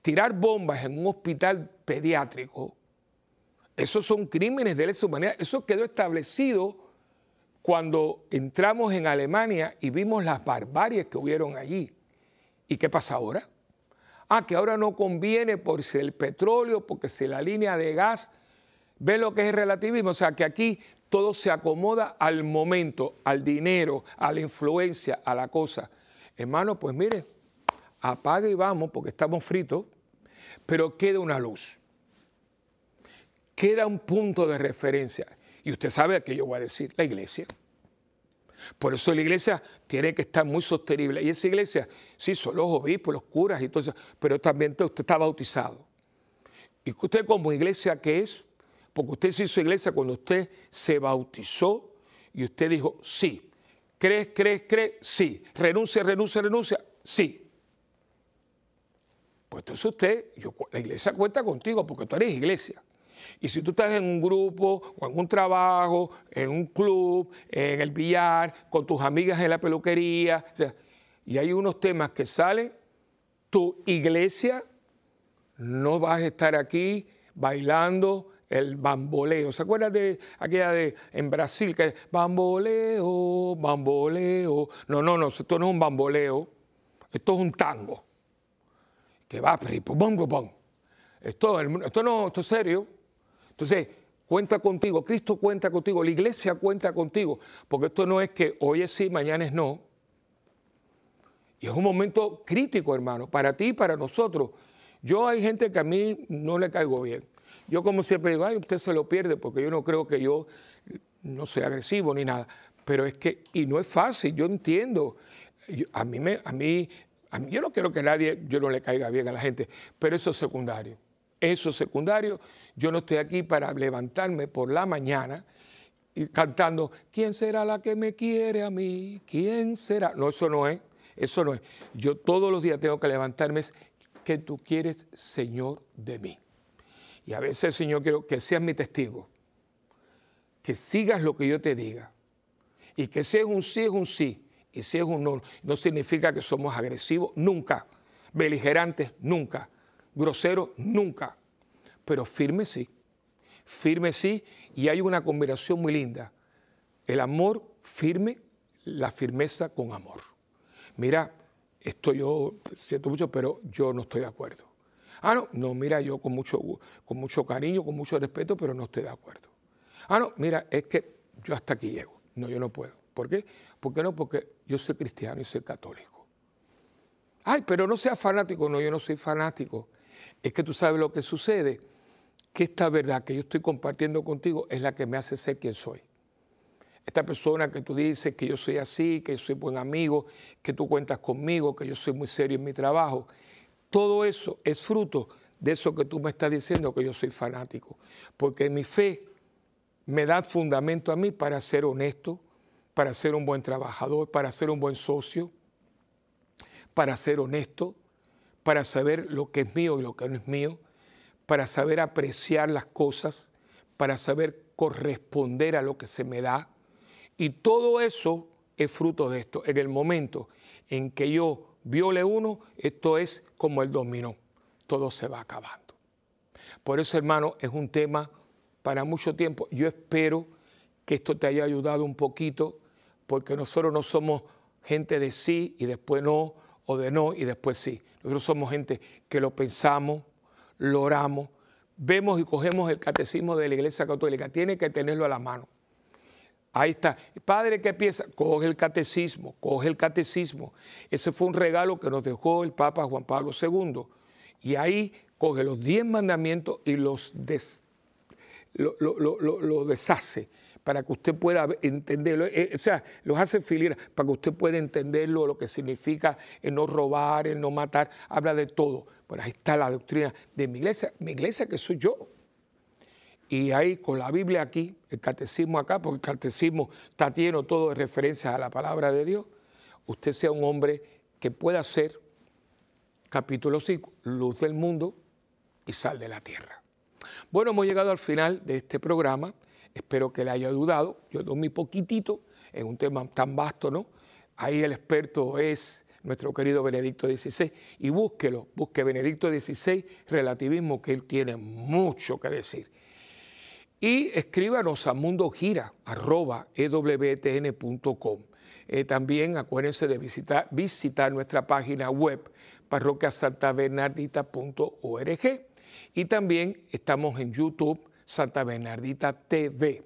Speaker 1: Tirar bombas en un hospital pediátrico, esos son crímenes de lesa humanidad. Eso quedó establecido cuando entramos en Alemania y vimos las barbaries que hubieron allí. ¿Y qué pasa ahora? Ah, que ahora no conviene por si el petróleo, porque si la línea de gas, ve lo que es el relativismo, o sea que aquí todo se acomoda al momento, al dinero, a la influencia, a la cosa. Hermano, pues mire, apague y vamos porque estamos fritos, pero queda una luz, queda un punto de referencia. Y usted sabe a qué yo voy a decir, la iglesia. Por eso la iglesia tiene que estar muy sostenible. Y esa iglesia, sí, son los obispos, los curas y todo eso, pero también usted está bautizado. ¿Y usted como iglesia qué es? Porque usted se hizo iglesia cuando usted se bautizó y usted dijo, sí. ¿Crees, crees, crees? Sí. ¿Renuncia, renuncia, renuncia? Sí. Pues entonces usted, la iglesia cuenta contigo porque tú eres iglesia. Y si tú estás en un grupo o en un trabajo, en un club, en el billar, con tus amigas en la peluquería, y hay unos temas que salen, tu iglesia no vas a estar aquí bailando el bamboleo. ¿Se acuerdan de aquella de en Brasil que bamboleo, bamboleo? No, no, no, esto no es un bamboleo, esto es un tango. Que va, bom, bom. Esto, esto no, esto es serio. Entonces, cuenta contigo, Cristo cuenta contigo, la iglesia cuenta contigo, porque esto no es que hoy es sí, mañana es no. Y es un momento crítico, hermano, para ti y para nosotros. Yo hay gente que a mí no le caigo bien. Yo como siempre digo, ay, usted se lo pierde porque yo no creo que yo no sea agresivo ni nada. Pero es que, y no es fácil, yo entiendo. a, mí me, a, mí, a mí, yo no quiero que nadie, yo no le caiga bien a la gente, pero eso es secundario. Eso es secundario. Yo no estoy aquí para levantarme por la mañana y cantando, ¿quién será la que me quiere a mí? ¿Quién será? No, eso no es. Eso no es. Yo todos los días tengo que levantarme es que tú quieres, Señor, de mí. Y a veces, Señor, quiero que seas mi testigo, que sigas lo que yo te diga. Y que si es un sí, es un sí. Y si es un no, no significa que somos agresivos, nunca. Beligerantes, nunca grosero nunca, pero firme sí. firme sí, y hay una combinación muy linda. El amor firme, la firmeza con amor. Mira, esto yo siento mucho, pero yo no estoy de acuerdo. Ah, no, no, mira, yo con mucho, con mucho cariño, con mucho respeto, pero no estoy de acuerdo. Ah, no, mira, es que yo hasta aquí llego. No, yo no puedo. ¿Por qué? ¿Por qué no? Porque yo soy cristiano y soy católico. Ay, pero no seas fanático. No, yo no soy fanático. Es que tú sabes lo que sucede, que esta verdad que yo estoy compartiendo contigo es la que me hace ser quien soy. Esta persona que tú dices que yo soy así, que yo soy buen amigo, que tú cuentas conmigo, que yo soy muy serio en mi trabajo, todo eso es fruto de eso que tú me estás diciendo, que yo soy fanático. Porque mi fe me da fundamento a mí para ser honesto, para ser un buen trabajador, para ser un buen socio, para ser honesto, para saber lo que es mío y lo que no es mío, para saber apreciar las cosas, para saber corresponder a lo que se me da. Y todo eso es fruto de esto. En el momento en que yo viole uno, esto es como el dominó, todo se va acabando. Por eso, hermano, es un tema para mucho tiempo. Yo espero que esto te haya ayudado un poquito, porque nosotros no somos gente de sí y después no, o de no y después sí. Nosotros somos gente que lo pensamos, lo oramos, vemos y cogemos el catecismo de la Iglesia Católica. Tiene que tenerlo a la mano. Ahí está. Padre, ¿qué piensa? Coge el catecismo, coge el catecismo. Ese fue un regalo que nos dejó el Papa Juan Pablo II. Y ahí coge los diez mandamientos y los des, deshace para que usted pueda entenderlo. Eh, o sea, los hace filir para que usted pueda entenderlo, lo que significa el no robar, el no matar. Habla de todo. Bueno, ahí está la doctrina de mi iglesia, mi iglesia que soy yo. Y ahí con la Biblia aquí, el catecismo acá, porque el catecismo está lleno todo de referencias a la palabra de Dios, usted sea un hombre que pueda ser, capítulo 5, luz del mundo y sal de la tierra. Bueno, hemos llegado al final de este programa. Espero que le haya ayudado. Yo doy mi poquitito en un tema tan vasto, ¿no? Ahí el experto es nuestro querido Benedicto XVI. Y búsquelo, busque Benedicto XVI, relativismo, que él tiene mucho que decir. Y escríbanos a mundogira.ewtn.com. Eh, también acuérdense de visitar, visitar nuestra página web parroquiasantabernardita.org y también estamos en YouTube, Santa Bernardita TV.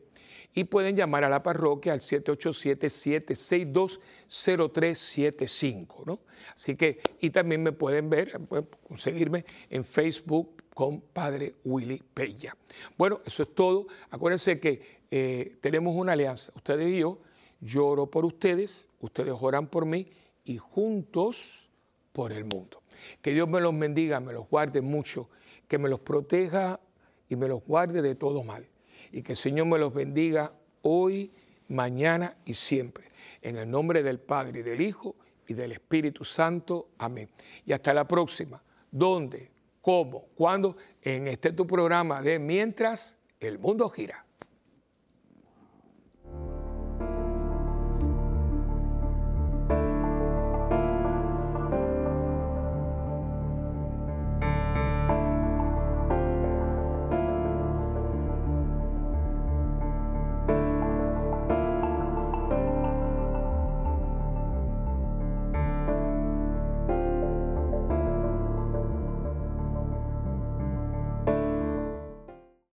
Speaker 1: Y pueden llamar a la parroquia al 787-762-0375. ¿no? Así que, y también me pueden ver, pueden conseguirme en Facebook con Padre Willy Peña. Bueno, eso es todo. Acuérdense que eh, tenemos una alianza, ustedes y yo. Yo oro por ustedes, ustedes oran por mí y juntos por el mundo. Que Dios me los bendiga, me los guarde mucho que me los proteja y me los guarde de todo mal. Y que el Señor me los bendiga hoy, mañana y siempre. En el nombre del Padre y del Hijo y del Espíritu Santo. Amén. Y hasta la próxima. ¿Dónde? ¿Cómo? ¿Cuándo? En este tu programa de Mientras el mundo gira.